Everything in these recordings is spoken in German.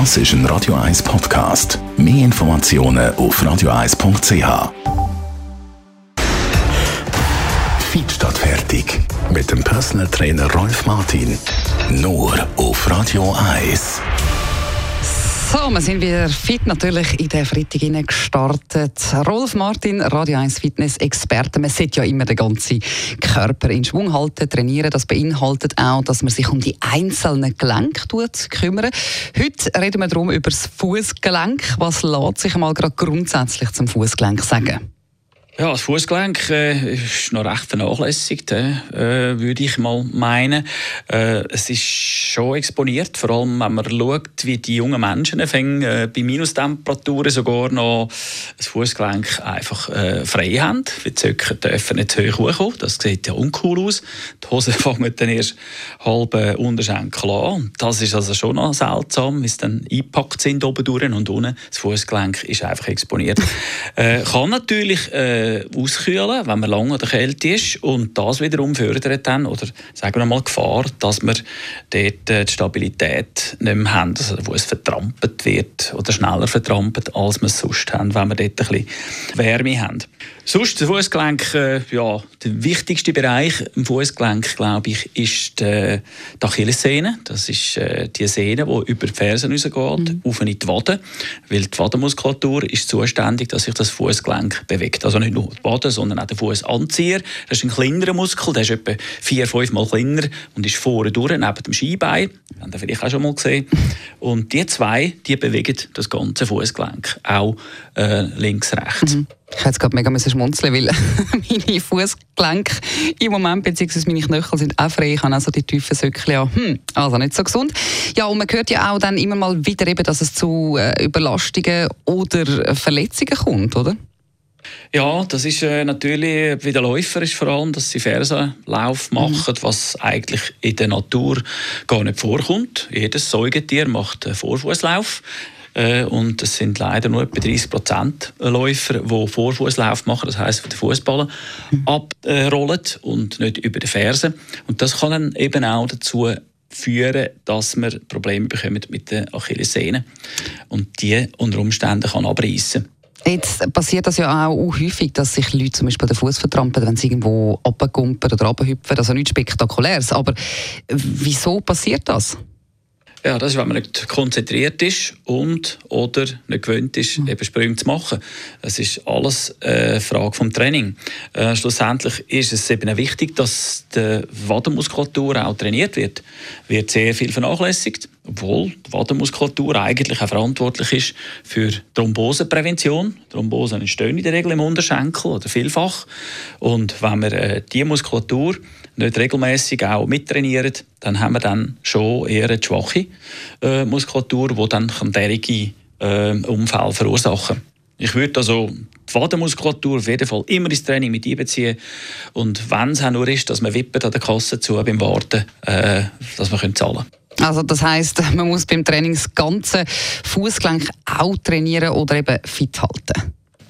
Das ist ein Radio 1 Podcast. Mehr Informationen auf radio1.ch. Fit statt fertig. Mit dem Personal Trainer Rolf Martin. Nur auf Radio 1. So, wir sind wieder fit natürlich in den Freitag gestartet. Rolf Martin, Radio 1 Fitness-Experte. Man sollte ja immer den ganzen Körper in Schwung halten, trainieren. Das beinhaltet auch, dass man sich um die einzelnen Gelenke tut, kümmern. Heute reden wir darum über das Fußgelenk. Was lässt sich mal gerade grundsätzlich zum Fußgelenk sagen? Ja, das Fußgelenk äh, ist noch recht vernachlässigt, äh, würde ich mal meinen. Äh, es ist schon exponiert, vor allem wenn man schaut, wie die jungen Menschen fängen, äh, bei Minustemperaturen sogar noch das Fußgelenk einfach äh, frei haben. Die Zöcke dürfen nicht zu hoch hochkommen, das sieht ja uncool aus. Die Hosen fangen dann erst halb äh, Unterschenkel an. Das ist also schon noch seltsam, wie sie dann eingepackt sind oben durch und unten. Das Fußgelenk ist einfach exponiert. äh, kann natürlich äh, äh, auskühlen, wenn man lange oder kalt ist. Und das wiederum fördert dann, oder sagen wir mal Gefahr, dass wir dort äh, die Stabilität nicht mehr haben, also wo es vertrampelt wird oder schneller vertrampelt, als wir es sonst haben, wenn wir dort ein bisschen Wärme haben. Sonst, das Fußgelenk, äh, ja, der wichtigste Bereich im Fußgelenk, glaube ich, ist die, die Achillessehne. Das ist äh, die Sehne, die über die Fersen rausgeht, mhm. auf in die Wade. Weil die Wadenmuskulatur ist zuständig, dass sich das Fußgelenk bewegt. Also nicht nur die Wade, sondern auch der Fußanzieher. Das ist ein kleinerer Muskel, der ist etwa vier, fünf Mal kleiner und ist vorne durch, neben dem Schienbein. Das habt ihr vielleicht auch schon mal gesehen. Und die zwei, die bewegen das ganze Fußgelenk, auch äh, links, rechts. Mhm. Ich habe jetzt gerade mega schmunzeln, weil meine Fußgelenke im Moment, beziehungsweise meine Knöchel sind auch frei. Ich habe also die tiefen Söckchen ja, hm, also nicht so gesund. Ja, und man hört ja auch dann immer mal wieder eben, dass es zu äh, Überlastungen oder Verletzungen kommt, oder? Ja, das ist äh, natürlich wie der Läufer ist vor allem, dass sie Fersenlauf mhm. machen, mhm. was eigentlich in der Natur gar nicht vorkommt. Jedes Säugetier macht einen Vorfußlauf. Äh, und es sind leider nur etwa 30 Prozent Läufer, die Vorfußlauf machen, das heißt, den Fußballen mhm. abrollen und nicht über die Fersen. Und das kann dann eben auch dazu führen, dass wir Probleme bekommen mit den Achillessehnen und die unter Umständen kann abreißen. Jetzt passiert das ja auch häufig, dass sich Leute zum Beispiel den Fuß vertrampeln, wenn sie irgendwo abgumpen oder abhüpfen. Also nichts Spektakuläres. Aber wieso passiert das? Ja, das ist, wenn man nicht konzentriert ist und oder nicht gewöhnt ist, mhm. eben Sprünge zu machen. Es ist alles eine Frage vom Training. Äh, schlussendlich ist es eben wichtig, dass die Wadenmuskulatur auch trainiert wird. Wird sehr viel vernachlässigt, obwohl die Wadenmuskulatur eigentlich auch verantwortlich ist für Thromboseprävention. Thrombosen entstehen in der Regel im Unterschenkel oder vielfach. Und wenn wir äh, diese Muskulatur nicht regelmäßig auch mittrainieren, dann haben wir dann schon eher eine schwache äh, Muskulatur, die dann derige äh, verursachen kann. Ich würde also die Wadenmuskulatur auf jeden Fall immer ins Training mit einbeziehen. Und wenn es auch nur ist, dass man wippert an der Kasse zu beim Warten, äh, dass wir zahlen können. Also das heißt, man muss beim Training das ganze Fußgelenk auch trainieren oder eben fit halten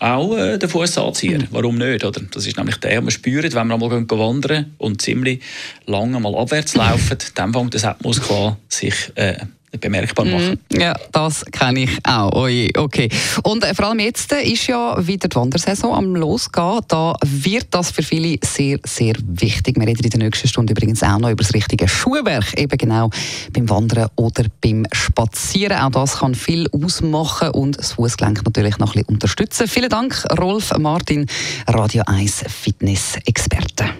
auch äh, den Fuß anziehen. Mhm. Warum nicht? Oder? Das ist nämlich der, man spürt, wenn wir einmal wandern und ziemlich lange mal abwärts laufen, dann fängt das Muskel an, sich äh, bemerkbar machen. Mm, ja, das kenne ich auch. Oje, okay. Und äh, vor allem jetzt äh, ist ja wieder die Wandersaison am losgehen. Da wird das für viele sehr, sehr wichtig. Wir reden in der nächsten Stunde übrigens auch noch über das richtige Schuhwerk, eben genau beim Wandern oder beim Spazieren. Auch das kann viel ausmachen und das Fußgelenk natürlich noch ein bisschen unterstützen. Vielen Dank, Rolf Martin, Radio 1 Fitness-Experte.